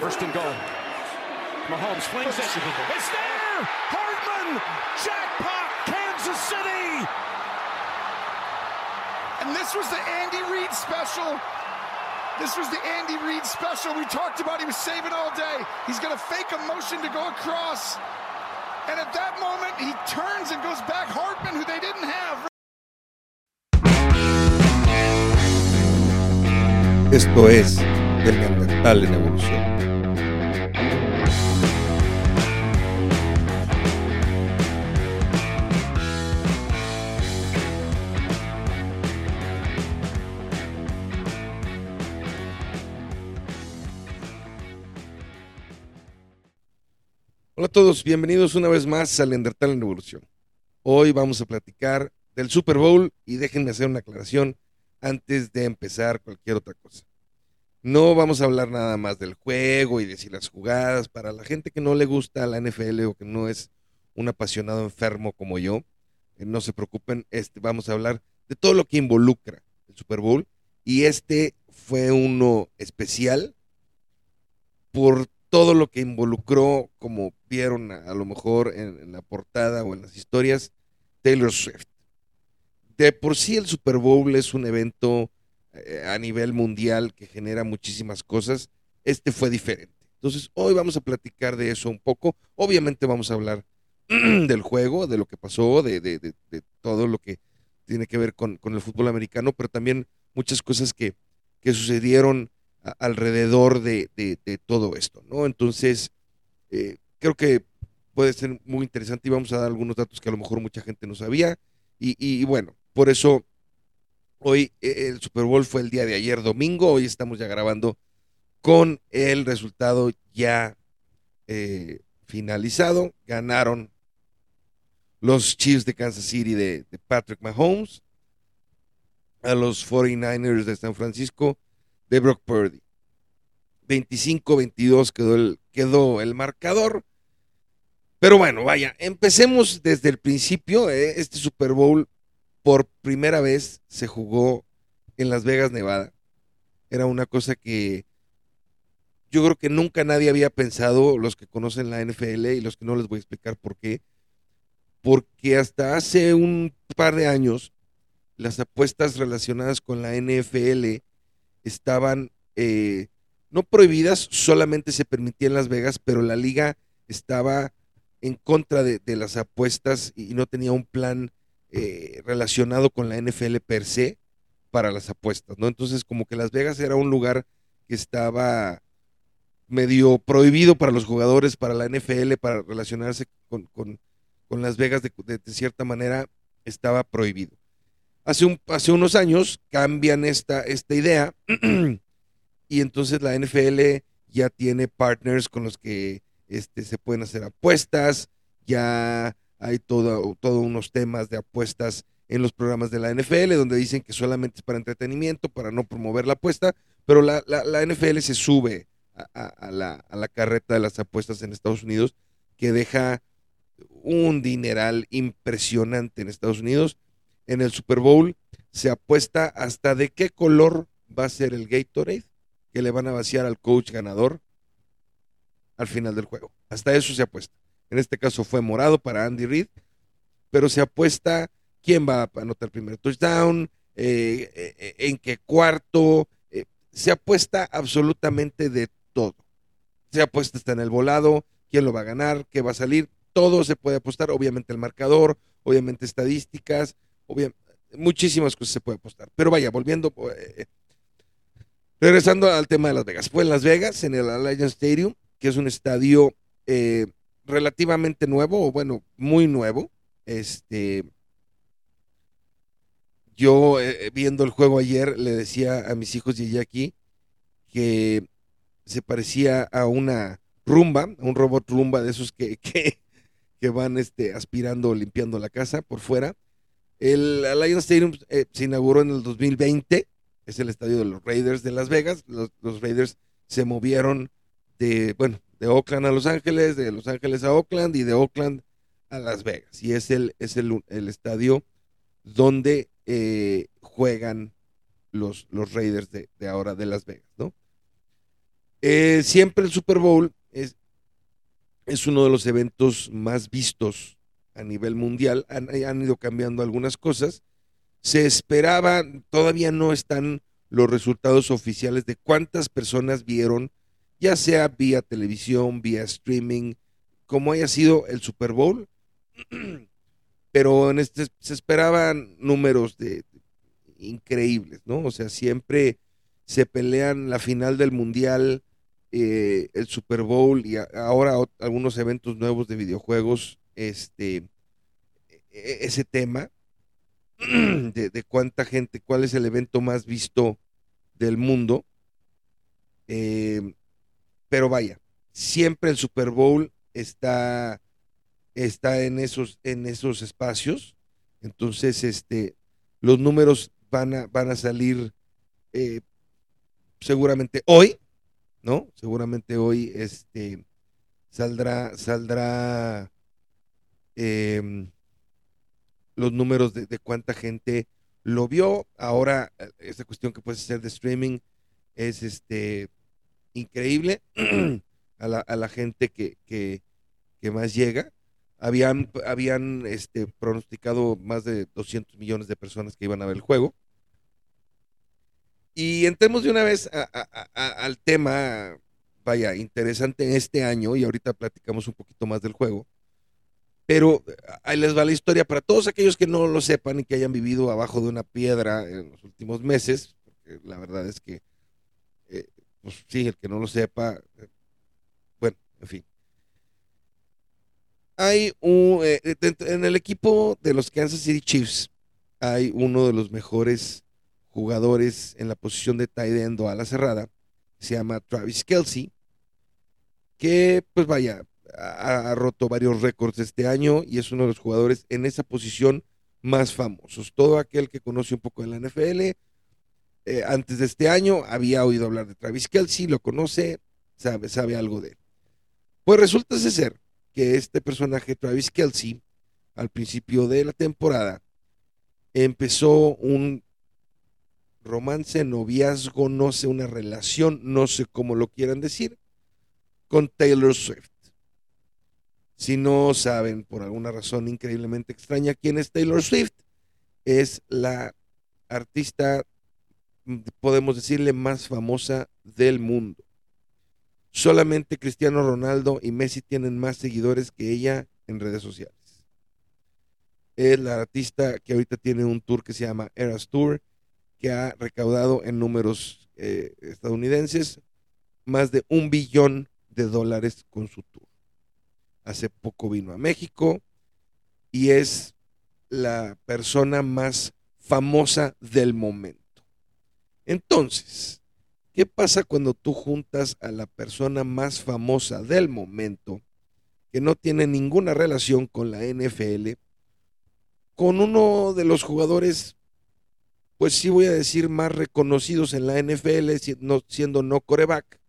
First and goal. Mahomes flings it. It's there! Hardman! Jackpot! Kansas City! And this was the Andy Reid special. This was the Andy Reid special we talked about. He was saving all day. He's going to fake a motion to go across. And at that moment, he turns and goes back Hartman, who they didn't have. Esto es Del Neandertal en Evolución. Hola a todos, bienvenidos una vez más al Neandertal en Evolución. Hoy vamos a platicar del Super Bowl y déjenme hacer una aclaración antes de empezar cualquier otra cosa. No vamos a hablar nada más del juego y decir las jugadas. Para la gente que no le gusta la NFL o que no es un apasionado enfermo como yo, eh, no se preocupen, este, vamos a hablar de todo lo que involucra el Super Bowl. Y este fue uno especial por todo lo que involucró, como vieron a, lo mejor en, la portada o en las historias, Taylor Swift de por sí el Super Bowl es un evento a nivel mundial que genera muchísimas cosas. Este fue diferente. Entonces, hoy vamos a platicar de eso un poco. Obviamente vamos a hablar del juego, de lo que pasó, de, de, de, todo lo que tiene que ver con, con, el fútbol americano, pero también muchas cosas que, que sucedieron alrededor de, todo esto, ¿no? Entonces, eh, creo que puede ser muy interesante y vamos a dar algunos datos que a lo mejor mucha gente no sabía. Y, y, bueno, por eso hoy eh, el Super Bowl fue el día de ayer domingo, hoy estamos ya grabando con el resultado ya eh, finalizado. Ganaron los Chiefs de Kansas City de, Patrick Mahomes a los 49ers de San Francisco de Brock Purdy. 25-22 quedó el, quedó el marcador. Pero bueno, vaya, empecemos desde el principio. Eh, este Super Bowl por primera vez se jugó en Las Vegas, Nevada. Era una cosa que yo creo que nunca nadie había pensado, los que conocen la NFL y los que no les voy a explicar por qué. Porque hasta hace un par de años las apuestas relacionadas con la NFL estaban eh, no prohibidas, solamente se permitía en Las Vegas, pero la liga estaba en contra de, de las apuestas y no tenía un plan eh, relacionado con la NFL per se para las apuestas, ¿no? Entonces, como que Las Vegas era un lugar que estaba medio prohibido para los jugadores, para la NFL, para relacionarse con, con, con Las Vegas de, de, cierta manera, estaba prohibido. Hace, un, hace unos años cambian esta, esta idea y entonces la NFL ya tiene partners con los que este, se pueden hacer apuestas, ya hay todo, todo unos temas de apuestas en los programas de la NFL, donde dicen que solamente es para entretenimiento, para no promover la apuesta, pero la, la, NFL se sube a, la, a, la, carreta de las apuestas en Estados Unidos, que deja un dineral impresionante en Estados Unidos. En el Super Bowl se apuesta hasta de qué color va a ser el Gatorade que le van a vaciar al coach ganador al final del juego. Hasta eso se apuesta. En este caso fue morado para Andy Reid, pero se apuesta quién va a anotar el primer touchdown, eh, eh, en qué cuarto, eh, se apuesta absolutamente de todo. Se apuesta hasta en el volado, quién lo va a ganar, qué va a salir, todo se puede apostar, obviamente el marcador, obviamente estadísticas, obviamente, muchísimas cosas se puede apostar. Pero vaya, volviendo, eh, regresando al tema de Las Vegas. Fue en Las Vegas, en el Alliance Stadium, que es un estadio eh, relativamente nuevo, o bueno, muy nuevo. Este, yo eh, viendo el juego ayer le decía a mis hijos y aquí que se parecía a una rumba, a un robot rumba de esos que, que, que van este, aspirando, limpiando la casa por fuera. El Alliance Stadium eh, se inauguró en el 2020, es el estadio de los Raiders de Las Vegas. Los, los Raiders se movieron de, bueno, de Oakland a Los Ángeles, de Los Ángeles a Oakland y de Oakland a Las Vegas. Y es el, es el, el estadio donde eh, juegan los, los Raiders de, de, ahora de Las Vegas, ¿no? Eh, siempre el Super Bowl es, es uno de los eventos más vistos a nivel mundial. Han, han ido cambiando algunas cosas. Se esperaba, todavía no están los resultados oficiales de cuántas personas vieron, ya sea vía televisión, vía streaming, como haya sido el Super Bowl. Pero en este se esperaban números de, increíbles, ¿no? O sea, siempre se pelean la final del Mundial, eh, el Super Bowl y ahora algunos eventos nuevos de videojuegos, este, e- e- ese tema de, de cuánta gente, cuál es el evento más visto del mundo. Eh, pero vaya, siempre el Super Bowl está, está en, esos, en esos espacios. Entonces, este, los números van a, van a salir eh, seguramente hoy, ¿no? Seguramente hoy este, saldrá, saldrá em, los números de, cuánta gente lo vio. Ahora, eh, esta cuestión que puedes hacer de streaming es este increíble a la, a la gente que, que, más llega. Habían, habían este, pronosticado más de 200 millones de personas que iban a ver el juego. Y entremos de una vez al tema, vaya, interesante en este año, y ahorita platicamos un poquito más del juego. Pero ahí les va la historia para todos aquellos que no lo sepan y que hayan vivido abajo de una piedra en los últimos meses, la verdad es que, pues sí, el que no lo sepa, eh, bueno, en fin. Hay un, eh, dent- en el equipo de los Kansas City Chiefs hay uno de los mejores jugadores en la posición de tight end o ala cerrada, se llama Travis Kelsey, que pues vaya, ha, ha roto varios récords este año y es uno de los jugadores en esa posición más famosos. Todo aquel que conoce un poco de la NFL, eh, antes de este año había oído hablar de Travis Kelsey, lo conoce, sabe, sabe algo de él. Pues resulta ser que este personaje, Travis Kelsey, al principio de la temporada, empezó un romance, noviazgo, no sé, una relación, no sé cómo lo quieran decir, con Taylor Swift. Si no saben por alguna razón increíblemente extraña quién es Taylor Swift, es la artista, podemos decirle, más famosa del mundo. Solamente Cristiano Ronaldo y Messi tienen más seguidores que ella en redes sociales. Es la artista que ahorita tiene un tour que se llama Eras Tour, que ha recaudado en números eh, estadounidenses más de un billón de dólares con su tour. Hace poco vino a México y es la persona más famosa del momento. Entonces, ¿qué pasa cuando tú juntas a la persona más famosa del momento, que no tiene ninguna relación con la NFL, con uno de los jugadores, pues sí voy a decir, más reconocidos en la NFL, siendo no coreback?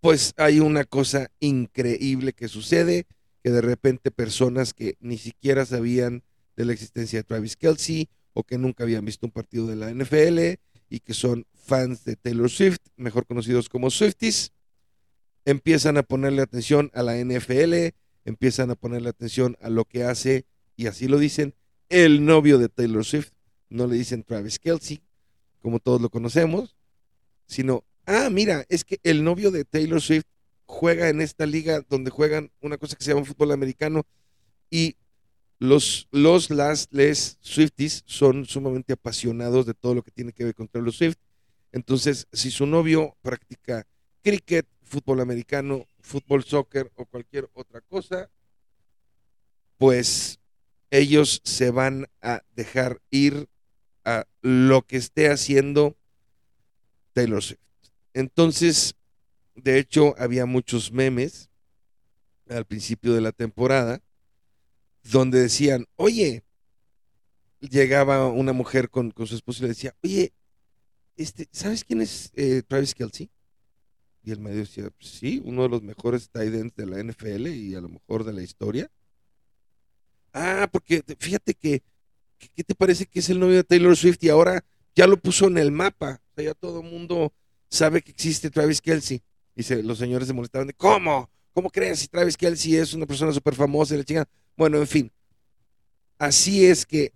Pues hay una cosa increíble que sucede, que de repente personas que ni siquiera sabían de la existencia de Travis Kelsey o que nunca habían visto un partido de la NFL y que son fans de Taylor Swift, mejor conocidos como Swifties, empiezan a ponerle atención a la NFL, empiezan a ponerle atención a lo que hace, y así lo dicen, el novio de Taylor Swift. No le dicen Travis Kelsey, como todos lo conocemos, sino, ah, mira, es que el novio de Taylor Swift juega en esta liga donde juegan una cosa que se llama fútbol americano y los, los las, les Swifties son sumamente apasionados de todo lo que tiene que ver con Taylor Swift. Entonces, si su novio practica cricket, fútbol americano, fútbol, soccer o cualquier otra cosa, pues ellos se van a dejar ir a lo que esté haciendo Taylor Swift. Entonces, de hecho, había muchos memes al principio de la temporada donde decían, oye, llegaba una mujer con, con su esposo y le decía, oye, este, ¿sabes quién es eh, Travis Kelsey? Y el medio decía, "Pues sí, uno de los mejores tight ends de la NFL y a lo mejor de la historia. Ah, porque te- fíjate que, ¿qué te parece que es el novio de Taylor Swift y ahora ya lo puso en el mapa? O sea, ya todo el mundo sabe que existe Travis Kelsey. Y se- los señores se molestaban de, ¿cómo? ¿Cómo crees si Travis Kelsey es una persona súper famosa y la chinga? Bueno, en fin. Así es que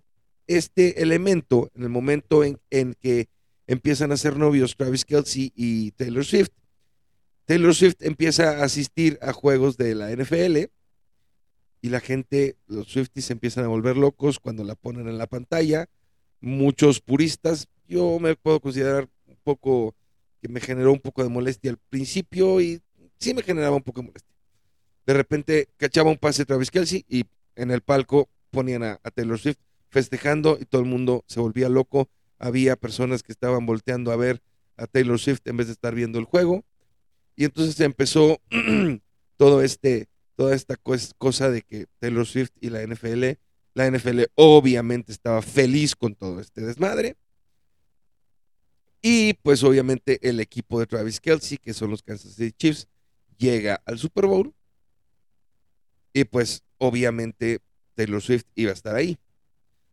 este elemento, en el momento en, que empiezan a ser novios Travis Kelsey y Taylor Swift, Taylor Swift empieza a asistir a juegos de la NFL y la gente, los Swifties se empiezan a volver locos cuando la ponen en la pantalla. Muchos puristas, yo me puedo considerar un poco que me generó un poco de molestia al principio y sí me generaba un poco de molestia. De repente cachaba un pase de Travis Kelsey y en el palco ponían a, Taylor Swift festejando y todo el mundo se volvía loco. Había personas que estaban volteando a ver a Taylor Swift en vez de estar viendo el juego. Y entonces empezó todo este, toda esta cos- cosa de que Taylor Swift y la NFL, la NFL obviamente estaba feliz con todo este desmadre. Y pues obviamente el equipo de Travis Kelsey, que son los Kansas City Chiefs, llega al Super Bowl. Y pues obviamente Taylor Swift iba a estar ahí.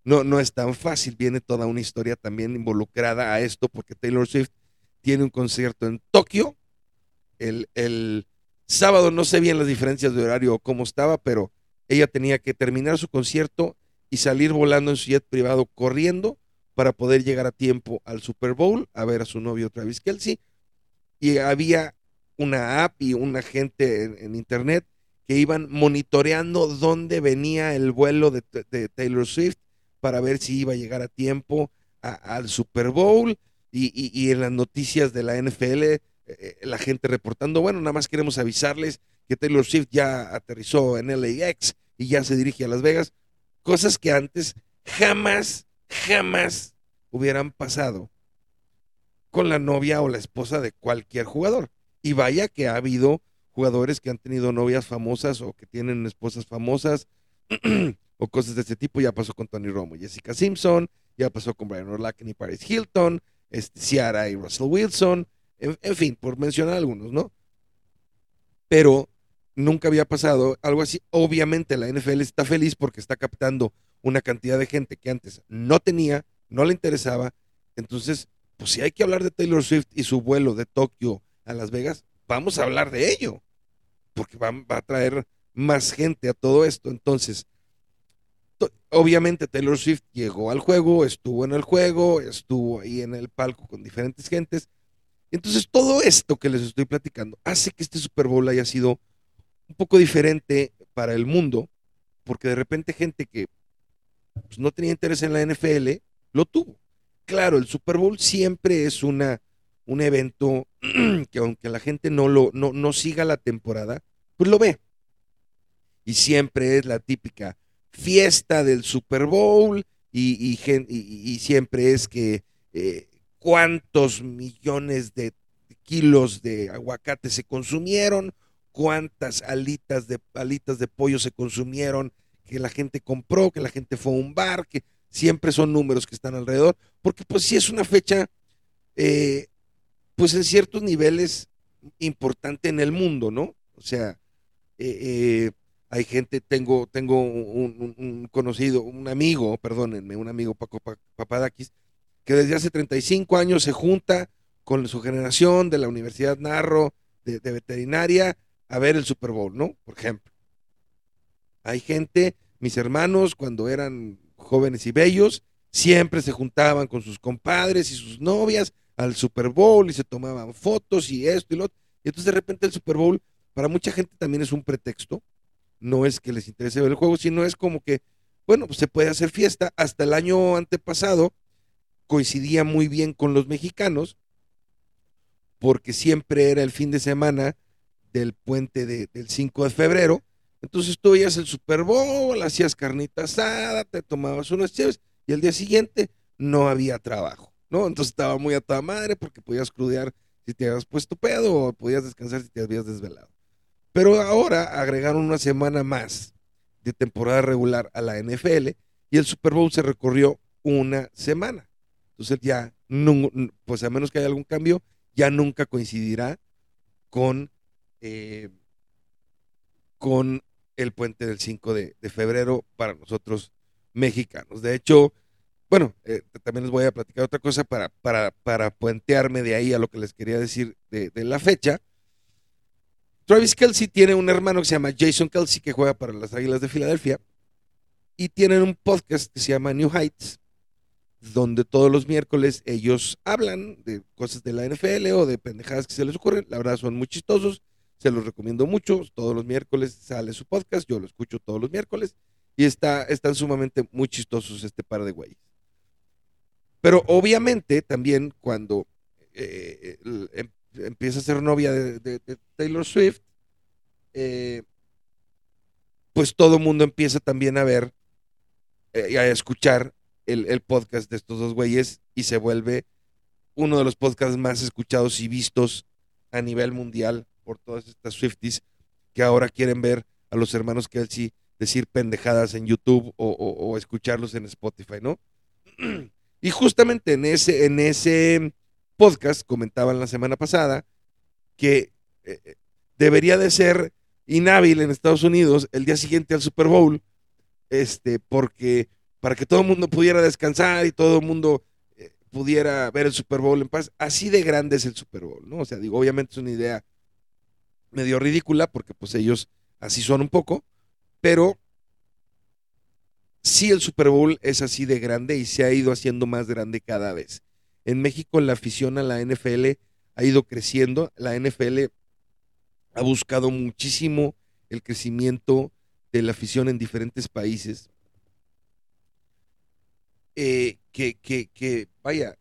No, no es tan fácil, viene toda una historia también involucrada a esto, porque Taylor Swift tiene un concierto en Tokio. El, el sábado no sé bien las diferencias de horario o cómo estaba, pero ella tenía que terminar su concierto y salir volando en su jet privado corriendo para poder llegar a tiempo al Super Bowl a ver a su novio Travis Kelsey. Y había una app y una gente en, en internet que iban monitoreando dónde venía el vuelo de, Taylor Swift para ver si iba a llegar a tiempo al Super Bowl y en las noticias de la NFL eh, eh, la gente reportando, bueno, nada más queremos avisarles que Taylor Swift ya aterrizó en LAX y ya se dirige a Las Vegas, cosas que antes jamás, jamás hubieran pasado con la novia o la esposa de cualquier jugador. Y vaya que ha habido jugadores que han tenido novias famosas o que tienen esposas famosas o cosas de ese tipo. Ya pasó con Tony Romo Jessica Simpson, ya pasó con Brian Urlachen y Paris Hilton, este, Ciara y Russell Wilson, en, en fin, por mencionar algunos, ¿no? Pero nunca había pasado algo así. Obviamente la NFL está feliz porque está captando una cantidad de gente que antes no tenía, no le interesaba. Entonces, pues si hay que hablar de Taylor Swift y su vuelo de Tokio a Las Vegas, vamos a hablar de ello, porque va, a traer más gente a todo esto. Entonces, to- obviamente Taylor Swift llegó al juego, estuvo en el juego, estuvo ahí en el palco con diferentes gentes. Entonces, todo esto que les estoy platicando hace que este Super Bowl haya sido un poco diferente para el mundo, porque de repente gente que pues, no tenía interés en la NFL lo tuvo. Claro, el Super Bowl siempre es una, un evento que aunque la gente no, lo, no, no siga la temporada, pues lo ve. Y siempre es la típica fiesta del Super Bowl y, y y siempre es que eh, cuántos millones de kilos de aguacate se consumieron, cuántas alitas de, alitas de pollo se consumieron, que la gente compró, que la gente fue a un bar, que siempre son números que están alrededor, porque pues sí es una fecha, eh, pues en ciertos niveles importante en el mundo, ¿no? O sea, eh, eh, hay gente, tengo, tengo un, conocido, un amigo, perdónenme, un amigo Paco Pa- Papadakis, que desde hace 35 años se junta con su generación de la Universidad Narro de, de veterinaria a ver el Super Bowl, ¿no? Por ejemplo. Hay gente, mis hermanos, cuando eran jóvenes y bellos, siempre se juntaban con sus compadres y sus novias al Super Bowl y se tomaban fotos y esto y lo otro. Y entonces de repente el Super Bowl para mucha gente también es un pretexto. No es que les interese ver el juego, sino es como que, bueno, pues se puede hacer fiesta. Hasta el año antepasado coincidía muy bien con los mexicanos, porque siempre era el fin de semana del puente de- del 5 de febrero. Entonces tú veías el Super Bowl, hacías carnita asada, te tomabas unas chéves y el día siguiente no había trabajo, ¿no? Entonces estaba muy a toda madre porque podías crudear si te habías puesto pedo o podías descansar si te habías desvelado. Pero ahora agregaron una semana más de temporada regular a la NFL y el Super Bowl se recorrió una semana. Entonces ya, pues a menos que haya algún cambio, ya nunca coincidirá con, eh, con el puente del 5 de, de febrero para nosotros mexicanos. De hecho, bueno, eh, también les voy a platicar otra cosa para, para, para puentearme de ahí a lo que les quería decir de, de la fecha. Travis Kelsey tiene un hermano que se llama Jason Kelsey que juega para las Águilas de Filadelfia y tienen un podcast que se llama New Heights donde todos los miércoles ellos hablan de cosas de la NFL o de pendejadas que se les ocurren. La verdad son muy chistosos, se los recomiendo mucho. Todos los miércoles sale su podcast, yo lo escucho todos los miércoles y está, están sumamente muy chistosos este par de güeyes. Pero obviamente también cuando eh, em, empieza a ser novia de, de, de Taylor Swift, eh, pues todo el mundo empieza también a ver eh, a escuchar el, podcast de estos dos güeyes y se vuelve uno de los podcasts más escuchados y vistos a nivel mundial por todas estas Swifties que ahora quieren ver a los hermanos Kelsey decir pendejadas en YouTube o, o escucharlos en Spotify, ¿no? Y justamente en ese, en ese podcast comentaban la semana pasada que eh, debería de ser inhábil en Estados Unidos el día siguiente al Super Bowl, este, porque para que todo el mundo pudiera descansar y todo el mundo eh, pudiera ver el Super Bowl en paz. Así de grande es el Super Bowl, ¿no? O sea, digo, obviamente es una idea medio ridícula porque pues ellos así son un poco, pero sí el Super Bowl es así de grande y se ha ido haciendo más grande cada vez. En México la afición a la NFL ha ido creciendo, la NFL ha buscado muchísimo el crecimiento de la afición en diferentes países. Eh, que, vaya,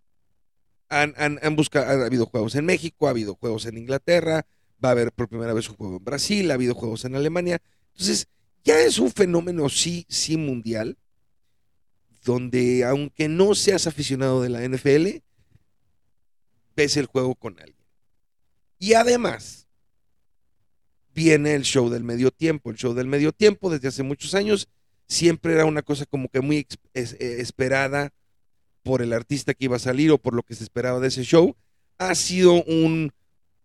han, han, han buscado, ha habido juegos en México, ha habido juegos en Inglaterra, va a haber por primera vez un juego en Brasil, ha habido juegos en Alemania. Entonces, ya es un fenómeno sí, sí mundial, donde aunque no seas aficionado de la NFL, ves el juego con alguien. Y además, viene el show del medio tiempo. El show del medio tiempo desde hace muchos años siempre era una cosa como que muy eh, esperada por el artista que iba a salir o por lo que se esperaba de ese show. Ha sido un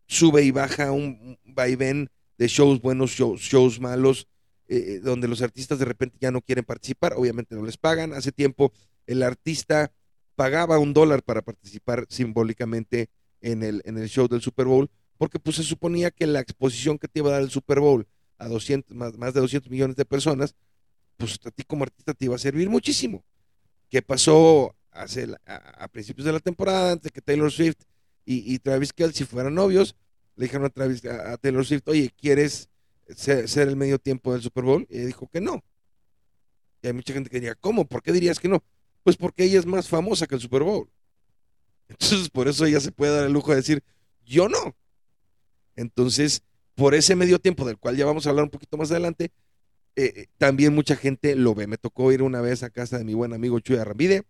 sube y baja, un vaivén de shows buenos, shows, shows malos, eh, donde los artistas de repente ya no quieren participar, obviamente no les pagan. Hace tiempo el artista pagaba un dólar para participar simbólicamente en el, en el show del Super Bowl, porque pues se suponía que la exposición que te iba a dar el Super Bowl a 200, más, más de 200 millones de personas, pues a ti como artista te iba a servir muchísimo. ¿Qué pasó hace a, principios de la temporada, antes que Taylor Swift y, Travis Kelsey fueran novios? Le dijeron a, Travis, a Taylor Swift, oye, ¿quieres ser, el medio tiempo del Super Bowl? Y ella dijo que no. Y hay mucha gente que diría, ¿cómo? ¿Por qué dirías que no? Pues porque ella es más famosa que el Super Bowl. Entonces, por eso ella se puede dar el lujo de decir, yo no. Entonces, por ese medio tiempo, del cual ya vamos a hablar un poquito más adelante, eh, también mucha gente lo ve. Me tocó ir una vez a casa de mi buen amigo Chuy Arrambide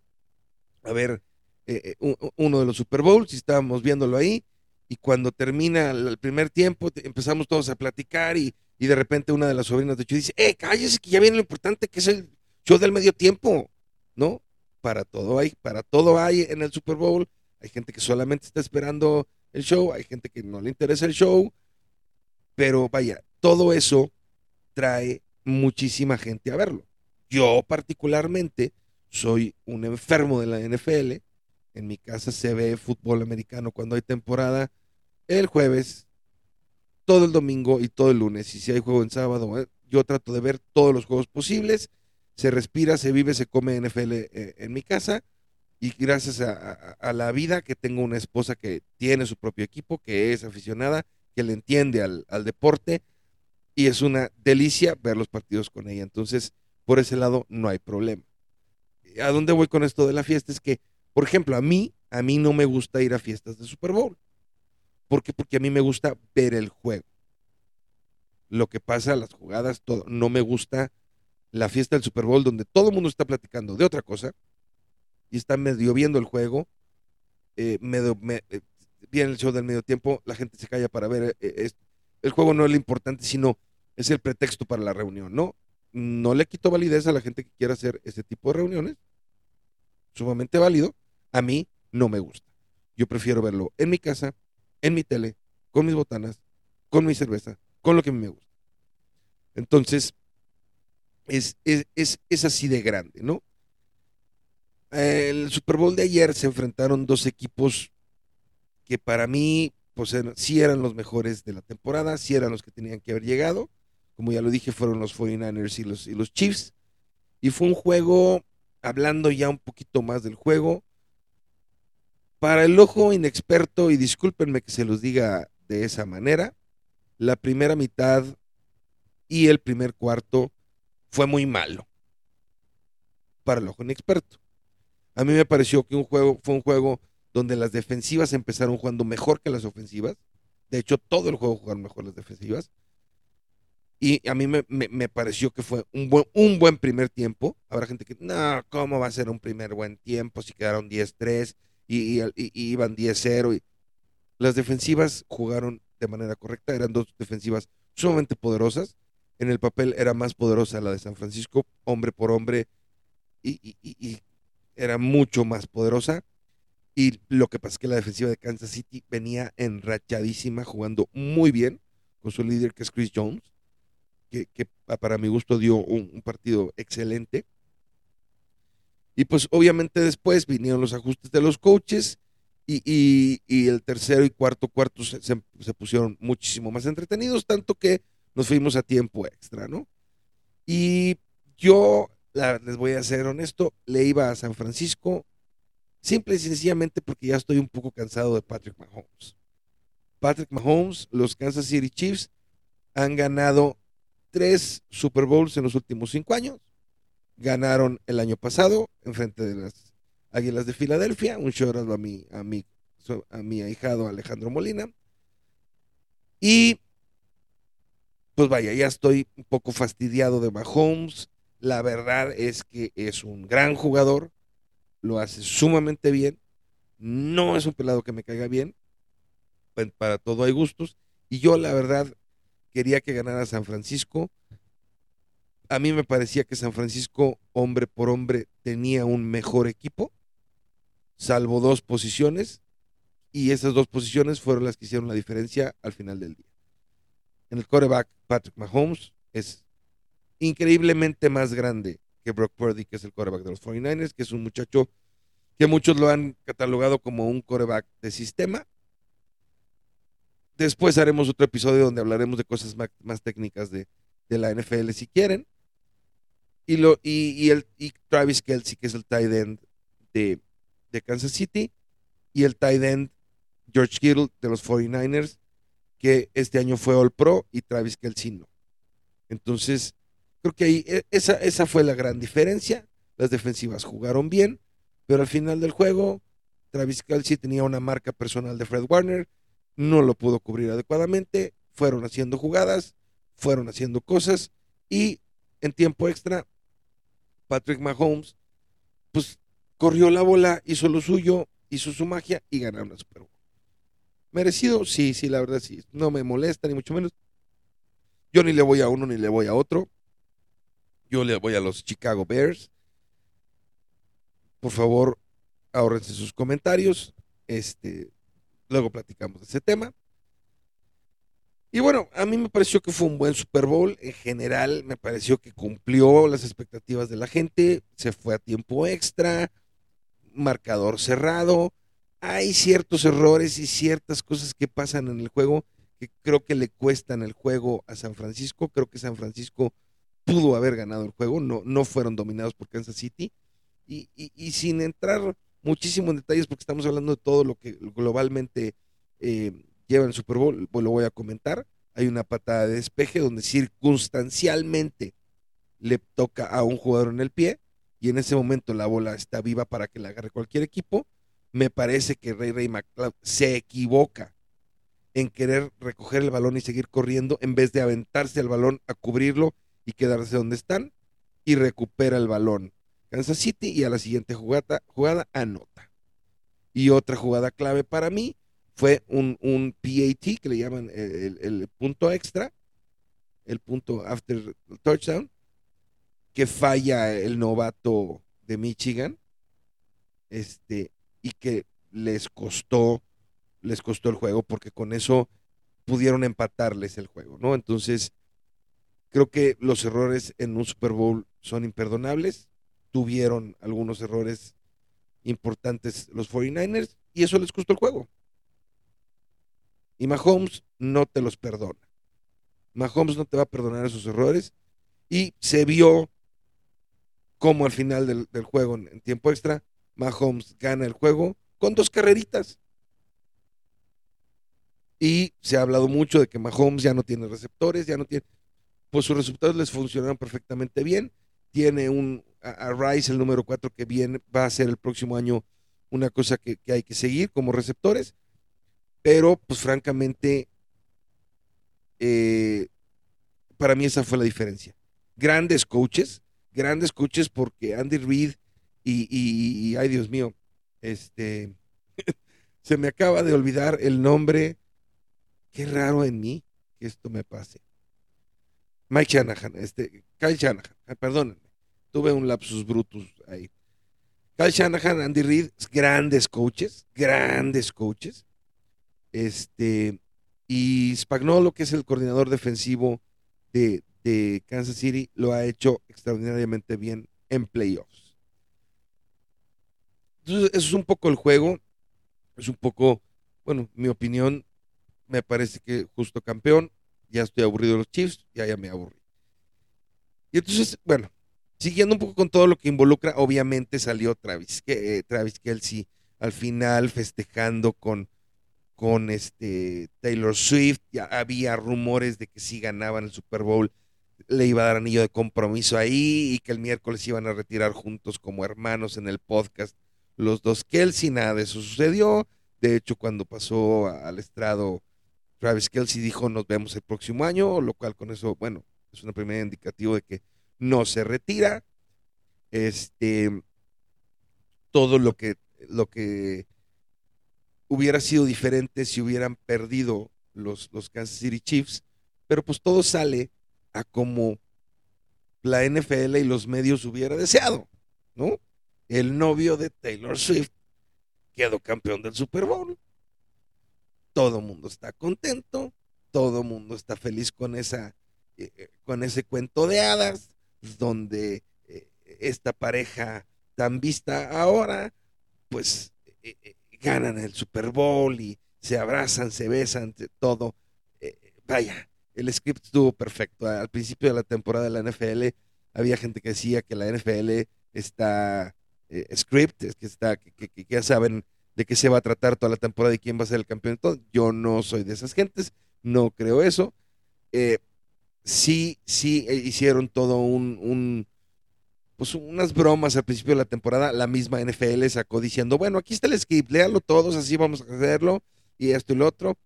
a ver eh, uno de los Super Bowls y estábamos viéndolo ahí. Y cuando termina el primer tiempo, empezamos todos a platicar y, y de repente una de las sobrinas de Chuy dice, eh, cállese que ya viene lo importante que es el show del medio tiempo, ¿no? Para todo hay, para todo hay en el Super Bowl. Hay gente que solamente está esperando el show, hay gente que no le interesa el show, pero vaya, todo eso trae muchísima gente a verlo. Yo particularmente soy un enfermo de la NFL. En mi casa se ve fútbol americano cuando hay temporada el jueves, todo el domingo y todo el lunes. Y si hay juego en sábado, yo trato de ver todos los juegos posibles. Se respira, se vive, se come NFL eh, en mi casa. Y gracias a, la vida que tengo una esposa que tiene su propio equipo, que es aficionada, que le entiende al, al deporte, y es una delicia ver los partidos con ella. Entonces, por ese lado no hay problema. ¿A dónde voy con esto de la fiesta? Es que, por ejemplo, a mí, a mí no me gusta ir a fiestas de Super Bowl. ¿Por qué? Porque a mí me gusta ver el juego. Lo que pasa, las jugadas, todo. No me gusta la fiesta del Super Bowl donde todo el mundo está platicando de otra cosa y está medio viendo el juego. Eh, eh, viene el show del medio tiempo, la gente se calla para ver eh, el juego no es lo importante, sino es el pretexto para la reunión, ¿no? No le quito validez a la gente que quiera hacer ese tipo de reuniones, sumamente válido, a mí no me gusta. Yo prefiero verlo en mi casa, en mi tele, con mis botanas, con mi cerveza, con lo que me gusta. Entonces, es, es, es, es así de grande, ¿no? el Super Bowl de ayer se enfrentaron dos equipos que para mí, pues sí eran los mejores de la temporada, sí eran los que tenían que haber llegado. Como ya lo dije, fueron los 49ers y los, y los Chiefs. Y fue un juego, hablando ya un poquito más del juego, para el ojo inexperto, y discúlpenme que se los diga de esa manera, la primera mitad y el primer cuarto fue muy malo para el ojo inexperto. A mí me pareció que un juego fue un juego donde las defensivas empezaron jugando mejor que las ofensivas. De hecho, todo el juego jugaron mejor las defensivas. Y a mí me, pareció que fue un buen, un buen primer tiempo. Habrá gente que, no, ¿cómo va a ser un primer buen tiempo si quedaron 10-3 y, iban 10-0? Las defensivas jugaron de manera correcta, eran dos defensivas sumamente poderosas. En el papel era más poderosa la de San Francisco, hombre por hombre, y, era mucho más poderosa. Y lo que pasa es que la defensiva de Kansas City venía enrachadísima, jugando muy bien con su líder que es Chris Jones, que, para mi gusto dio un, partido excelente. Y pues obviamente después vinieron los ajustes de los coaches y, el tercero y cuarto cuarto se, se, pusieron muchísimo más entretenidos, tanto que nos fuimos a tiempo extra, ¿no? Y yo les voy a ser honesto, le iba a San Francisco simple y sencillamente porque ya estoy un poco cansado de Patrick Mahomes. Patrick Mahomes, los Kansas City Chiefs han ganado tres Super Bowls en los últimos cinco años. Ganaron el año pasado en frente de las Águilas de Filadelfia, un show a mi, a mi, a mi ahijado Alejandro Molina. Y pues vaya, ya estoy un poco fastidiado de Mahomes. La verdad es que es un gran jugador, lo hace sumamente bien. No es un pelado que me caiga bien. Para todo hay gustos. Y yo, la verdad, quería que ganara San Francisco. A mí me parecía que San Francisco, hombre por hombre, tenía un mejor equipo, salvo dos posiciones. Y esas dos posiciones fueron las que hicieron la diferencia al final del día. En el coreback, Patrick Mahomes es increíblemente más grande que Brock Purdy, que es el coreback de los 49ers, que es un muchacho que muchos lo han catalogado como un coreback de sistema. Después haremos otro episodio donde hablaremos de cosas más, técnicas de, la NFL si quieren. Y, lo, y, el, y Travis Kelsey, que es el tight end de, de Kansas City, y el tight end George Kittle de los 49ers, que este año fue All Pro y Travis Kelsey no. Entonces, Creo que ahí e, esa, esa fue la gran diferencia. Las defensivas jugaron bien, pero al final del juego, Travis Kelsey tenía una marca personal de Fred Warner, no lo pudo cubrir adecuadamente, fueron haciendo jugadas, fueron haciendo cosas y en tiempo extra, Patrick Mahomes, pues corrió la bola, hizo lo suyo, hizo su magia y ganaron la Super Bowl. Merecido, sí, sí, la verdad sí. No me molesta, ni mucho menos. Yo ni le voy a uno ni le voy a otro. Yo le voy a los Chicago Bears. Por favor, ahorrense sus comentarios. Este, luego platicamos de ese tema. Y bueno, a mí me pareció que fue un buen Super Bowl. En general, me pareció que cumplió las expectativas de la gente. Se fue a tiempo extra, marcador cerrado. Hay ciertos errores y ciertas cosas que pasan en el juego que creo que le cuestan el juego a San Francisco. Creo que San Francisco pudo haber ganado el juego, no, no fueron dominados por Kansas City. Y, sin entrar muchísimo en detalles, porque estamos hablando de todo lo que globalmente eh, lleva el Super Bowl, pues lo voy a comentar. Hay una patada de despeje donde circunstancialmente le toca a un jugador en el pie y en ese momento la bola está viva para que la agarre cualquier equipo. Me parece que Rey Rey McLeod se equivoca en querer recoger el balón y seguir corriendo en vez de aventarse al balón a cubrirlo y quedarse donde están y recupera el balón. Kansas City y a la siguiente jugada, jugada anota. Y otra jugada clave para mí fue un, un PAT que le llaman el, punto extra, el punto after touchdown, que falla el novato de Michigan, este, y que les costó, les costó el juego, porque con eso pudieron empatarles el juego, ¿no? Entonces, Creo que los errores en un Super Bowl son imperdonables. Tuvieron algunos errores importantes los 49ers y eso les costó el juego. Y Mahomes no te los perdona. Mahomes no te va a perdonar esos errores y se vio como al final del, juego en, tiempo extra, Mahomes gana el juego con dos carreritas. Y se ha hablado mucho de que Mahomes ya no tiene receptores, ya no tiene. Pues sus receptores les funcionaron perfectamente bien. Tiene un a, Rice, el número 4, que viene, va a ser el próximo año una cosa que hay que seguir como receptores. Pero, pues francamente, eh, para mí esa fue la diferencia. Grandes coaches, grandes coaches porque Andy Reid y, ay Dios mío, este, se me acaba de olvidar el nombre. Qué raro en mí que esto me pase. Mike Shanahan, este, Kyle Shanahan, ah, perdónenme, tuve un lapsus brutus ahí. Kyle Shanahan, Andy Reid, grandes coaches, grandes coaches. Este, y Spagnolo, que es el coordinador defensivo de, Kansas City, lo ha hecho extraordinariamente bien en playoffs. Entonces, eso es un poco el juego. Es un poco, bueno, mi opinión, me parece que justo campeón. Ya estoy aburrido de los Chiefs, ya, ya me aburrí. Y entonces, bueno, siguiendo un poco con todo lo que involucra, obviamente salió Travis, eh, Travis Kelsey al final festejando con, con este Taylor Swift. Ya había rumores de que si ganaban el Super Bowl le iba a dar anillo de compromiso ahí y que el miércoles iban a retirar juntos como hermanos en el podcast los dos Kelsey. Nada de eso sucedió. De hecho, cuando pasó al estrado, Travis Kelsey dijo nos vemos el próximo año, lo cual con eso, bueno, es un primer indicativo de que no se retira. Este, todo lo que, lo que hubiera sido diferente si hubieran perdido los, los Kansas City Chiefs, pero pues todo sale a como la NFL y los medios hubiera deseado, ¿no? El novio de Taylor Swift quedó campeón del Super Bowl. Todo mundo está contento, todo mundo está feliz con esa eh, eh, con ese cuento de hadas donde eh, esta pareja tan vista ahora pues ganan el Super Bowl y se abrazan, se besan, todo. Eh, vaya, el script estuvo perfecto. Al principio de la temporada de la NFL había gente que decía que la NFL está eh, script, que está que, que- que ya saben de qué se va a tratar toda la temporada y quién va a ser el campeón. todo. Yo no soy de esas gentes, no creo eso. Eh, sí, sí eh, hicieron todo un, un, pues unas bromas al principio de la temporada. La misma NFL sacó diciendo, bueno, aquí está el script, léalo todos, así vamos a hacerlo, y esto y lo otro.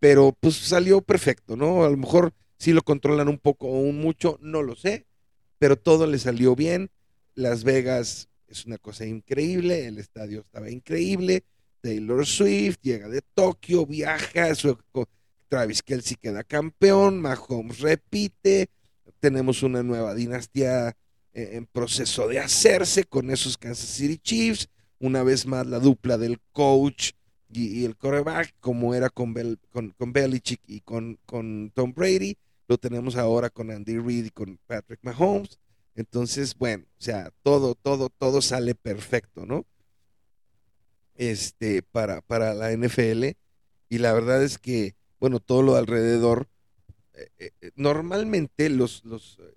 Pero pues salió perfecto, ¿no? A lo mejor sí lo controlan un poco o un mucho, no lo sé, pero todo le salió bien. Las Vegas es una cosa increíble, el estadio estaba increíble. Taylor Swift llega de Tokio, viaja, Travis Kelsey queda campeón, Mahomes repite, tenemos una nueva dinastía en proceso de hacerse con esos Kansas City Chiefs, una vez más la dupla del coach y, el coreback, como era con, con, con Belichick y con, con Tom Brady, lo tenemos ahora con Andy Reid y con Patrick Mahomes. Entonces, bueno, o sea, todo, todo, todo sale perfecto, ¿no? Este, para, para la NFL. Y la verdad es que, bueno, todo lo alrededor, eh, eh, normalmente los, los, eh,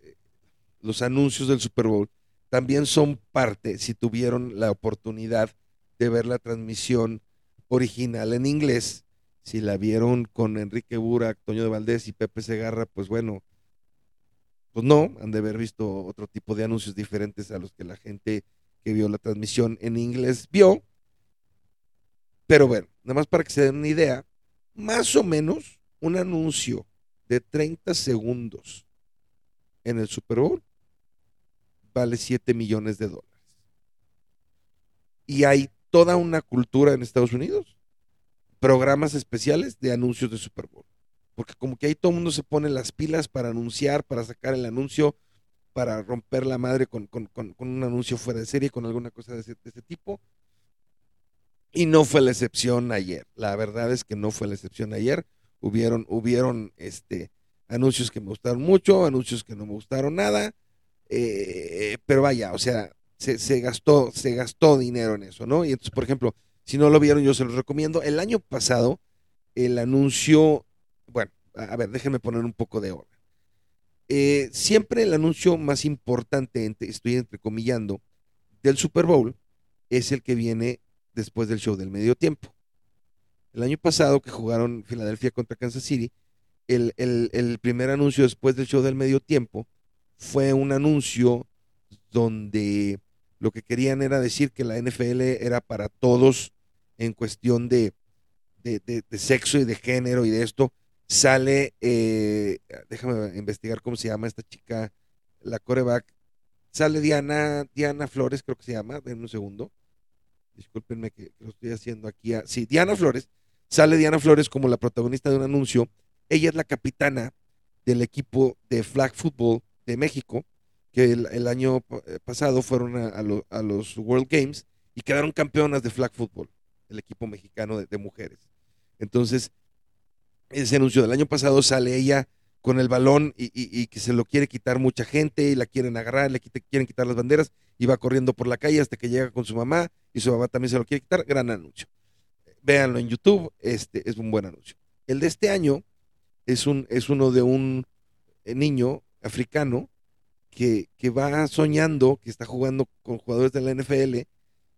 los anuncios del Super Bowl también son parte, si tuvieron la oportunidad de ver la transmisión original en inglés, si la vieron con Enrique Burak, Toño de Valdés y Pepe Segarra, pues bueno, pues no, han de haber visto otro tipo de anuncios diferentes a los que la gente que vio la transmisión en inglés vio. Pero bueno, nada más para que se den una idea, más o menos un anuncio de 30 segundos en el Super Bowl vale 7 millones de dólares. Y hay toda una cultura en Estados Unidos, programas especiales de anuncios de Super Bowl. Porque como que ahí todo el mundo se pone las pilas para anunciar, para sacar el anuncio, para romper la madre con, con, con, un anuncio fuera de serie, con alguna cosa de ese, de ese tipo. Y no fue la excepción ayer. La verdad es que no fue la excepción ayer. Hubieron, hubieron este, anuncios que me gustaron mucho, anuncios que no me gustaron nada. Eh, pero vaya, o sea, se, gastó, se gastó dinero en eso, ¿no? Y entonces, por ejemplo, si no lo vieron, yo se los recomiendo. El año pasado, el anuncio, bueno, a ver, déjenme poner un poco de orden. Eh, siempre el anuncio más importante, estoy entrecomillando, del Super Bowl es el que viene después del show del medio tiempo. El año pasado que jugaron Filadelfia contra Kansas City, el- el primer anuncio después del show del medio tiempo fue un anuncio donde lo que querían era decir que la NFL era para todos en cuestión de, de, de- sexo y de género y de esto. Sale, eh, déjame investigar cómo se llama esta chica, la coreback. Sale Diana, Diana Flores, creo que se llama, en un segundo. Discúlpenme que, que lo estoy haciendo aquí. a- sí, Diana Flores. Sale Diana Flores como la protagonista de un anuncio. Ella es la capitana del equipo de flag football de México, que el, año eh, pasado fueron a, a lo- a los World Games y quedaron campeonas de flag football, el equipo mexicano de, mujeres. Entonces, ese anuncio del año pasado sale ella con el balón y, que se lo quiere quitar mucha gente y la quieren agarrar, le quite- quieren quitar las banderas y va corriendo por la calle hasta que llega con su mamá y su mamá también se lo quiere quitar. Gran anuncio. Véanlo en YouTube, este es un buen anuncio. El de este año es, es uno de un eh, niño africano que, que va soñando que está jugando con jugadores de la NFL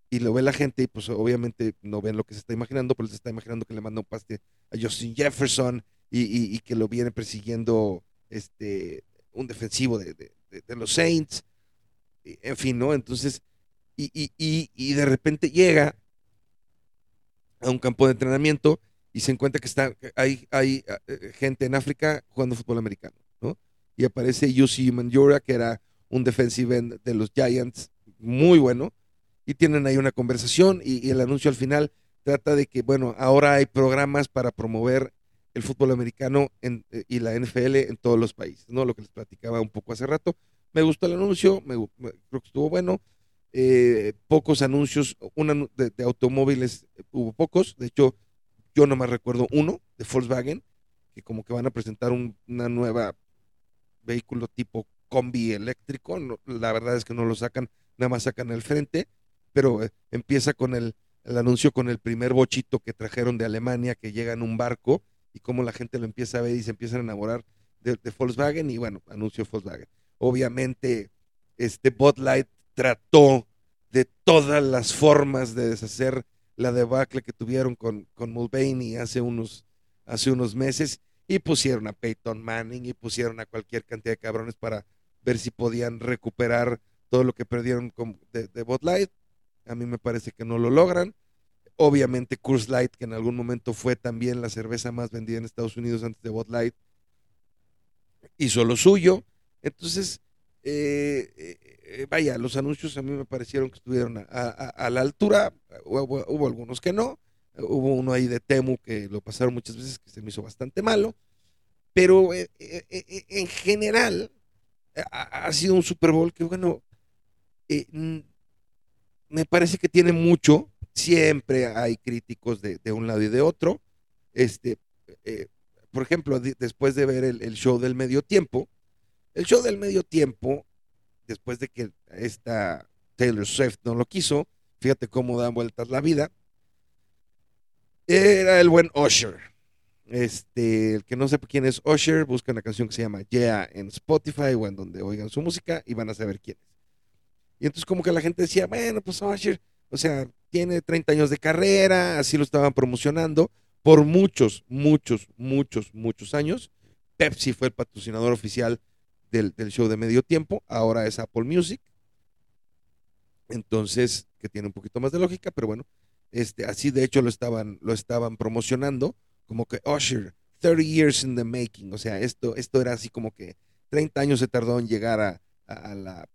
y lo ve la gente y pues obviamente no ven lo que se está imaginando, pero se está imaginando que le manda un pase a Justin Jefferson y, y- que lo viene persiguiendo este un defensivo de, de- los Saints, y- en fin, ¿no? Entonces, y, y- de repente llega a un campo de entrenamiento y se encuentra que está, hay, hay eh, gente en África jugando fútbol americano, ¿no? Y aparece Yusi Manjura, que era un defensive end de los Giants, muy bueno, y tienen ahí una conversación y, el anuncio al final trata de que, bueno, ahora hay programas para promover el fútbol americano en- y la NFL en todos los países, ¿no? Lo que les platicaba un poco hace rato. Me gustó el anuncio, me me- creo que estuvo bueno. Eh, pocos anuncios, un anu- de, de automóviles eh, hubo pocos, de hecho yo nomás recuerdo uno de Volkswagen, que como que van a presentar un- una nueva vehículo tipo combi eléctrico, la verdad es que no lo sacan, nada más sacan el frente, pero eh, empieza con el, anuncio con el primer bochito que trajeron de Alemania que llega en un barco y cómo la gente lo empieza a ver y se empiezan a enamorar de, de Volkswagen y bueno, anuncio Volkswagen. Obviamente, este Bud Light trató de todas las formas de deshacer la debacle que tuvieron con, con Mulvaney hace unos, hace unos meses y pusieron a Peyton Manning y pusieron a cualquier cantidad de cabrones para ver si podían recuperar todo lo que perdieron de, de Bud Light. A mí me parece que no lo logran. Obviamente Coors Light, que en algún momento fue también la cerveza más vendida en Estados Unidos antes de Bud Light, hizo lo suyo. Entonces, eh, eh, eh, vaya, los anuncios a mí me parecieron que estuvieron a, la altura. Hubo algunos que no. Hubo uno ahí de Temu que lo pasaron muchas veces que se me hizo bastante malo. Pero eh, eh, eh, en general ha, sido un Super Bowl que, bueno, me parece que tiene mucho. Siempre hay críticos de, un lado y de otro. Este, por ejemplo, de- después de ver el show del medio tiempo, el show del medio tiempo, después de que esta Taylor Swift no lo quiso, fíjate cómo dan vueltas la vida, era el buen Usher. Este, el que no sepa quién es Usher, busca una canción que se llama Yeah en Spotify o en donde oigan su música y van a saber quién es. Y entonces como que la gente decía, bueno, pues Usher, o sea, tiene 30 años de carrera, así lo estaban promocionando por muchos, muchos, muchos, muchos años. Pepsi fue el patrocinador oficial del, del show de medio tiempo, ahora es Apple Music. Entonces, que tiene un poquito más de lógica, pero bueno, este, así de hecho lo estaban, lo estaban promocionando, como que Usher, 30 years in the making, o sea, esto, esto era así como que 30 años se tardó en llegar a, a- la,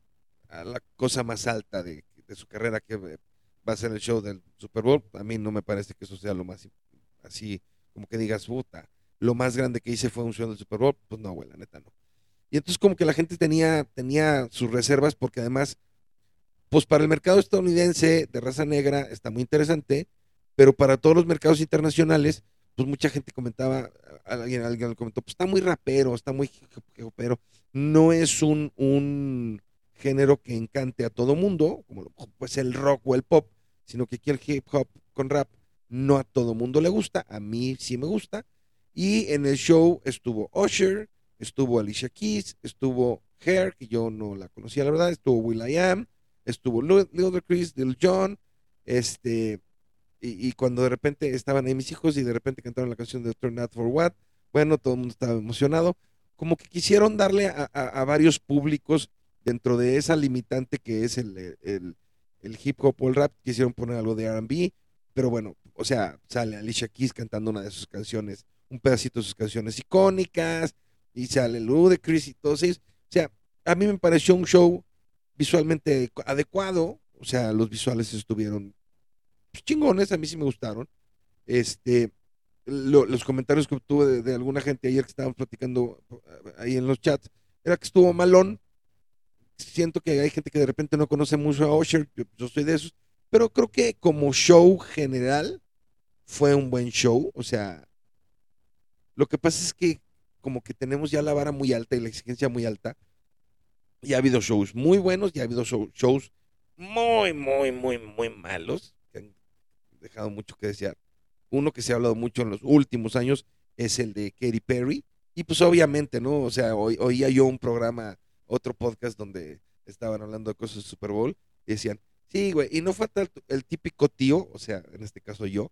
a la cosa más alta de, de su carrera, que va a ser el show del Super Bowl. A mí no me parece que eso sea lo más, así como que digas, puta, lo más grande que hice fue un show del Super Bowl, pues no, güey, la neta no. Y entonces como que la gente tenía, tenía sus reservas porque además, pues para el mercado estadounidense de raza negra está muy interesante, pero para todos los mercados internacionales, pues mucha gente comentaba, alguien, alguien comentó, pues está muy rapero, está muy pero no es un, un género que encante a todo mundo, como pues el rock o el pop, sino que aquí el hip hop con rap no a todo mundo le gusta, a mí sí me gusta. Y en el show estuvo Usher, estuvo Alicia Keys, estuvo Hair, que yo no la conocía la verdad, estuvo Will I Am, estuvo Lil Chris, Lil Jon, este, y, y cuando de repente estaban ahí mis hijos y de repente cantaron la canción de Turn Out for What, bueno, todo el mundo estaba emocionado, como que quisieron darle a, a- a varios públicos dentro de esa limitante que es el, el- el hip hop o el rap, quisieron poner algo de RB, pero bueno, o sea, sale Alicia Keys cantando una de sus canciones, un pedacito de sus canciones icónicas, y sale Ludacris y todos ellos. O sea, a mí me pareció un show visualmente adecuado, o sea, los visuales estuvieron pues, chingones, a mí sí me gustaron. Este, lo- los comentarios que obtuve de, alguna gente ayer que estábamos platicando eh, ahí en los chats, era que estuvo malón. Siento que hay gente que de repente no conoce mucho a Usher, yo, yo soy de esos, pero creo que como show general fue un buen show, o sea, lo que pasa es que como que tenemos ya la vara muy alta y la exigencia muy alta, y ha habido shows muy buenos y ha habido show- shows muy, muy, muy, muy malos, que han dejado mucho que desear. Uno que se ha hablado mucho en los últimos años es el de Katy Perry. Y pues obviamente, ¿no? O sea, oí- oía yo un programa, otro podcast donde estaban hablando de cosas de Super Bowl y decían, sí, güey, y no falta el, el típico tío, o sea, en este caso yo,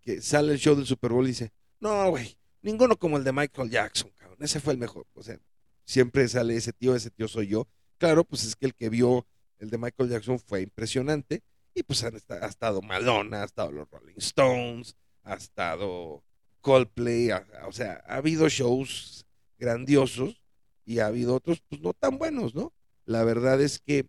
que sale el show del Super Bowl y dice, no, güey, ninguno como el de Michael Jackson, cabrón, ese fue el mejor. O sea, siempre sale ese tío, ese tío soy yo. Claro, pues es que el que vio el de Michael Jackson fue impresionante y pues han ha estado Madonna, ha estado los Rolling Stones, ha estado Coldplay, ha- o sea, ha habido shows grandiosos y ha habido otros pues no tan buenos, ¿no? La verdad es que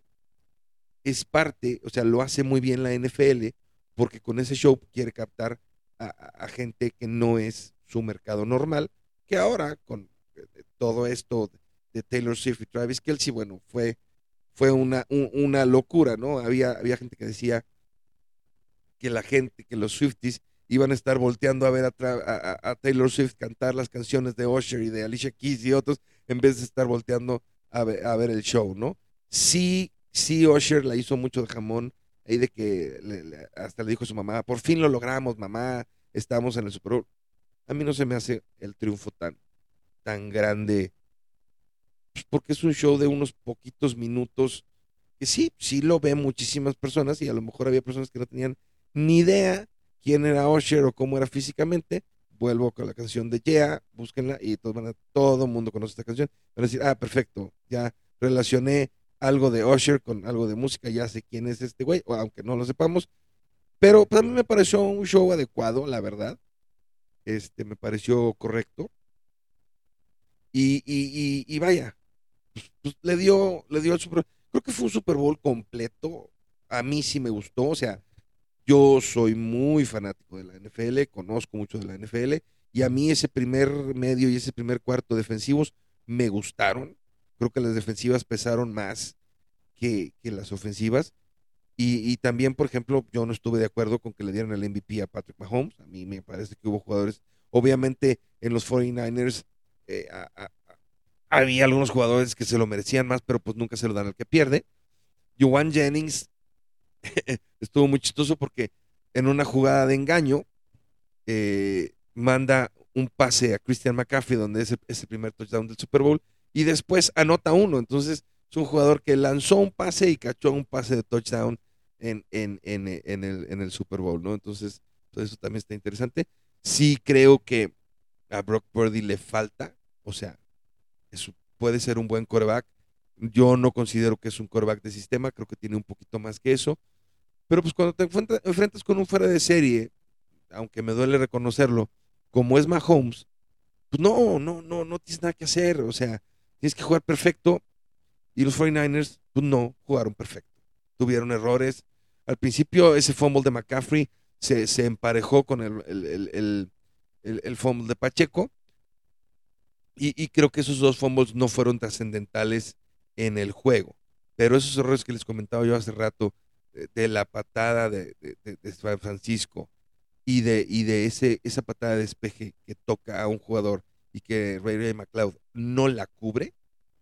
es parte, o sea, lo hace muy bien la NFL porque con ese show quiere captar a, gente que no es su mercado normal, que ahora con eh, todo esto de Taylor Swift y Travis Kelsey, bueno, fue, fue una, un- una locura, ¿no? Había, había gente que decía que la gente, que los Swifties iban a estar volteando a ver a, Taylor Swift cantar las canciones de Usher y de Alicia Keys y otros, en vez de estar volteando a ver, el show, ¿no? Sí, sí, Usher la hizo mucho de jamón, ahí de que hasta le dijo a su mamá, por fin lo logramos, mamá, estamos en el Super Bowl. A mí no se me hace el triunfo tan, tan grande, pues, porque es un show de unos poquitos minutos, que sí, sí lo ven muchísimas personas y a lo mejor había personas que no tenían ni idea quién era Usher o cómo era físicamente. Vuelvo con la canción de Yeah, búsquenla y todo, van todo el mundo conoce esta canción. Van a decir, ah, perfecto, ya relacioné algo de Usher con algo de música, ya sé quién es este güey, aunque no lo sepamos. Pero pues, a mí me pareció un show adecuado, la verdad. Este, me pareció correcto. Y, y, y, y vaya, pues, pues, le dio, le dio el Super Creo que fue un Super Bowl completo. A mí sí me gustó. O sea, yo soy muy fanático de la NFL, conozco mucho de la NFL. Y a mí ese primer medio y ese primer cuarto defensivos me gustaron. Creo que las defensivas pesaron más que, que las ofensivas. Y, también, por ejemplo, yo no estuve de acuerdo con que le dieran el MVP a Patrick Mahomes. A mí me parece que hubo jugadores, obviamente en los 49ers eh, había algunos jugadores que se lo merecían más, pero pues nunca se lo dan al que pierde. Joan Jennings estuvo muy chistoso porque en una jugada de engaño eh, manda un pase a Christian McCaffrey, donde es el, primer touchdown del Super Bowl, y después anota uno. Entonces es un jugador que lanzó un pase y cachó un pase de touchdown en, en, en, en el, el Super Bowl, ¿no? Entonces, todo eso también está interesante. Sí creo que a Brock Purdy le falta, o sea, es- puede ser un buen coreback. Yo no considero que es un coreback de sistema, creo que tiene un poquito más que eso. Pero pues cuando te enfrenta- enfrentas con un fuera de serie, aunque me duele reconocerlo, como es Mahomes, pues no, no, no, no tienes nada que hacer. O sea, tienes que jugar perfecto. Y los 49ers, pues no, jugaron perfecto. Tuvieron errores. Al principio, ese fumble de McCaffrey se, se emparejó con el, el- el- el fumble de Pacheco. Y, creo que esos dos fumbles no fueron trascendentales en el juego. Pero esos errores que les comentaba yo hace rato, de, la patada de, de- San Francisco y de, y de ese, esa patada de despeje que toca a un jugador y que Ray Ray McLeod no la cubre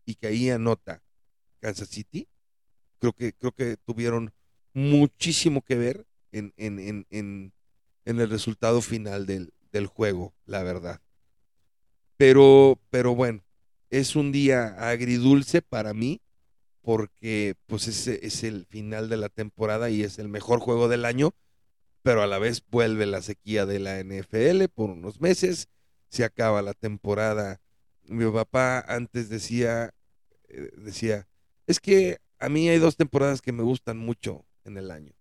y que ahí anota Kansas City, creo que, creo que tuvieron muchísimo que ver en, en, en, en, en el resultado final del, del, juego, la verdad. Pero, pero bueno, es un día agridulce para mí, porque pues es, es el final de la temporada y es el mejor juego del año, pero a la vez vuelve la sequía de la NFL por unos meses, se acaba la temporada. Mi papá antes decía, eh, decía, es que a mí hay dos temporadas que me gustan mucho en el año.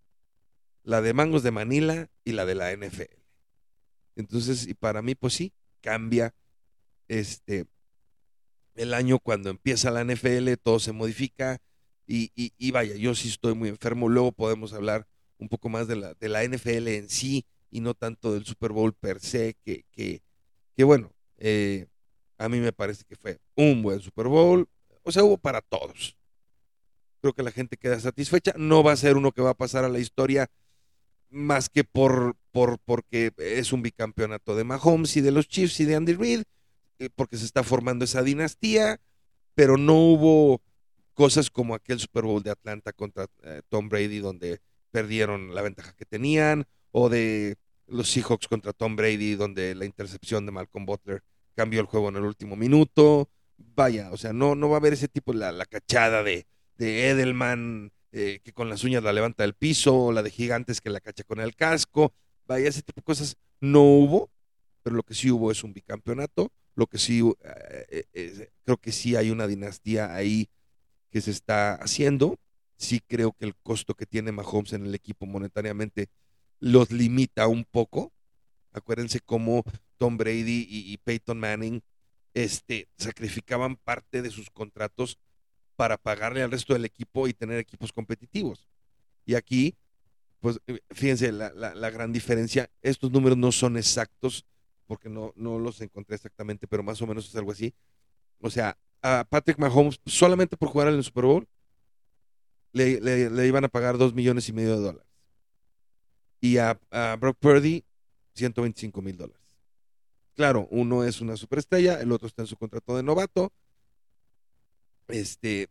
La de Mangos de Manila y la de la NFL. Entonces, y para mí, pues sí, cambia este el año cuando empieza la NFL, todo se modifica y, y, vaya, yo sí estoy muy enfermo. Luego podemos hablar un poco más de la, de la NFL en sí y no tanto del Super Bowl per se, que, que, que bueno, eh, a mí me parece que fue un buen Super Bowl. O sea, hubo para todos. Creo que la gente queda satisfecha. No va a ser uno que va a pasar a la historia más que por, por porque es un bicampeonato de Mahomes y de los Chiefs y de Andy Reid, porque se está formando esa dinastía, pero no hubo cosas como aquel Super Bowl de Atlanta contra eh, Tom Brady, donde perdieron la ventaja que tenían, o de los Seahawks contra Tom Brady, donde la intercepción de Malcolm Butler cambió el juego en el último minuto. Vaya, o sea, no, no va a haber ese tipo, la, la cachada de, de Edelman, eh, que con las uñas la levanta del piso, o la de Gigantes que la cacha con el casco. Vaya, ese tipo de cosas no hubo, pero lo que sí hubo es un bicampeonato. Lo que sí, eh, eh, creo que sí hay una dinastía ahí que se está haciendo. Sí creo que el costo que tiene Mahomes en el equipo monetariamente los limita un poco. Acuérdense cómo Tom Brady y, Peyton Manning este, sacrificaban parte de sus contratos para pagarle al resto del equipo y tener equipos competitivos. Y aquí, pues fíjense la, la, gran diferencia. Estos números no son exactos porque no, no los encontré exactamente, pero más o menos es algo así. O sea, a Patrick Mahomes, solamente por jugar en el Super Bowl, le, le, iban a pagar dos millones y medio de dólares. Y a, Brock Purdy, 125 mil dólares. Claro, uno es una superestrella, el otro está en su contrato de novato. Este,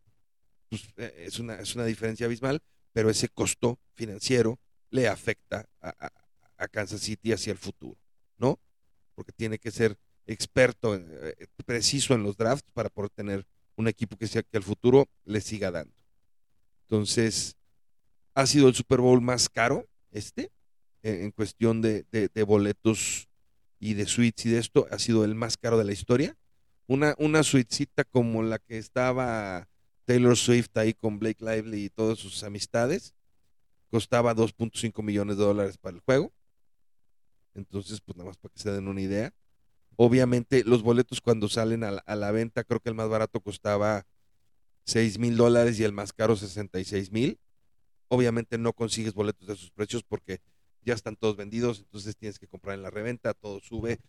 pues, es, una, es una diferencia abismal, pero ese costo financiero le afecta a, a Kansas City hacia el futuro, ¿no? Porque tiene que ser experto, eh, preciso en los drafts para poder tener un equipo que sea que al futuro le siga dando. Entonces, ha sido el Super Bowl más caro, este, en, en cuestión de, de, de, boletos y de suites y de esto, ha sido el más caro de la historia. Una, una suitecita como la que estaba Taylor Swift ahí con Blake Lively y todas sus amistades, costaba 2.5 millones de dólares para el juego. Entonces, pues nada más para que se den una idea. Obviamente, los boletos cuando salen a la, a la venta, creo que el más barato costaba 6 mil dólares y el más caro 66 mil. Obviamente no consigues boletos de sus precios porque ya están todos vendidos, entonces tienes que comprar en la reventa, todo sube.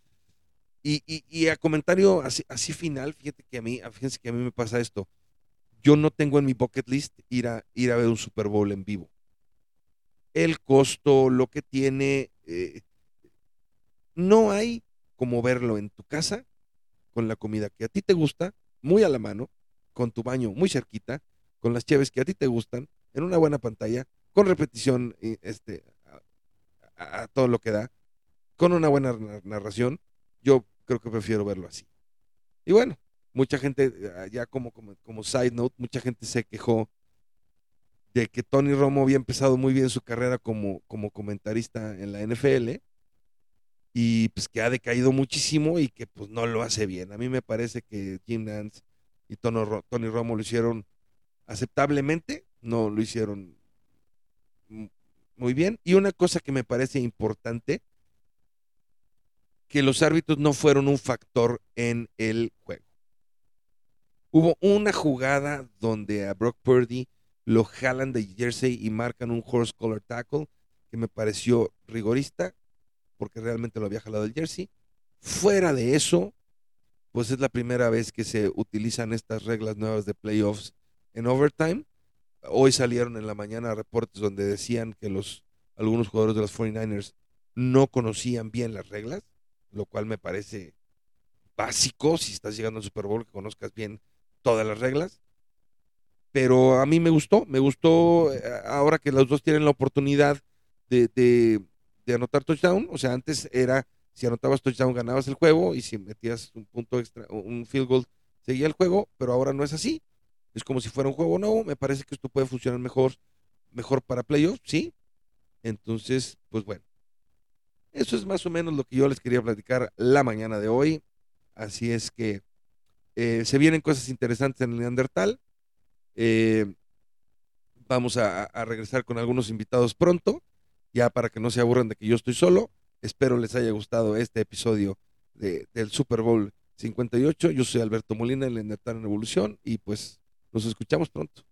Y, y, y a comentario así, así, final, fíjate que a mí, fíjense que a mí me pasa esto. Yo no tengo en mi bucket list ir a, ir a ver un Super Bowl en vivo. El costo, lo que tiene, eh, no hay como verlo en tu casa, con la comida que a ti te gusta, muy a la mano, con tu baño muy cerquita, con las chaves que a ti te gustan, en una buena pantalla, con repetición este, a, a, todo lo que da, con una buena narración, yo creo que prefiero verlo así. Y bueno, mucha gente, ya como, como, como side note, mucha gente se quejó de que Tony Romo había empezado muy bien su carrera como, como comentarista en la NFL y pues que ha decaído muchísimo y que pues no lo hace bien. A mí me parece que Jim Nance y Tony Romo lo hicieron aceptablemente, no lo hicieron muy bien. Y una cosa que me parece importante, que los árbitros no fueron un factor en el juego. Hubo una jugada donde a Brock Purdy lo jalan de jersey y marcan un horse collar tackle que me pareció rigorista porque realmente lo había jalado el jersey. Fuera de eso, pues es la primera vez que se utilizan estas reglas nuevas de playoffs en overtime. Hoy salieron en la mañana reportes donde decían que los algunos jugadores de los 49ers no conocían bien las reglas, lo cual me parece básico si estás llegando al Super Bowl que conozcas bien todas las reglas. pero a mí me gustó, me gustó eh, ahora que los dos tienen la oportunidad de, de, de anotar touchdown, o sea, antes era si anotabas touchdown ganabas el juego y si metías un punto extra, un field goal seguía el juego, pero ahora no es así. Es como si fuera un juego nuevo. Me parece que esto puede funcionar mejor, mejor para playoffs, sí. Entonces, pues bueno. Eso es más o menos lo que yo les quería platicar la mañana de hoy. Así es que eh, se vienen cosas interesantes en el Neandertal. Eh, vamos a, a regresar con algunos invitados pronto, ya para que no se aburran de que yo estoy solo. Espero les haya gustado este episodio de, del Super Bowl 58. Yo soy Alberto Molina, el Neandertal en Evolución, y pues nos escuchamos pronto.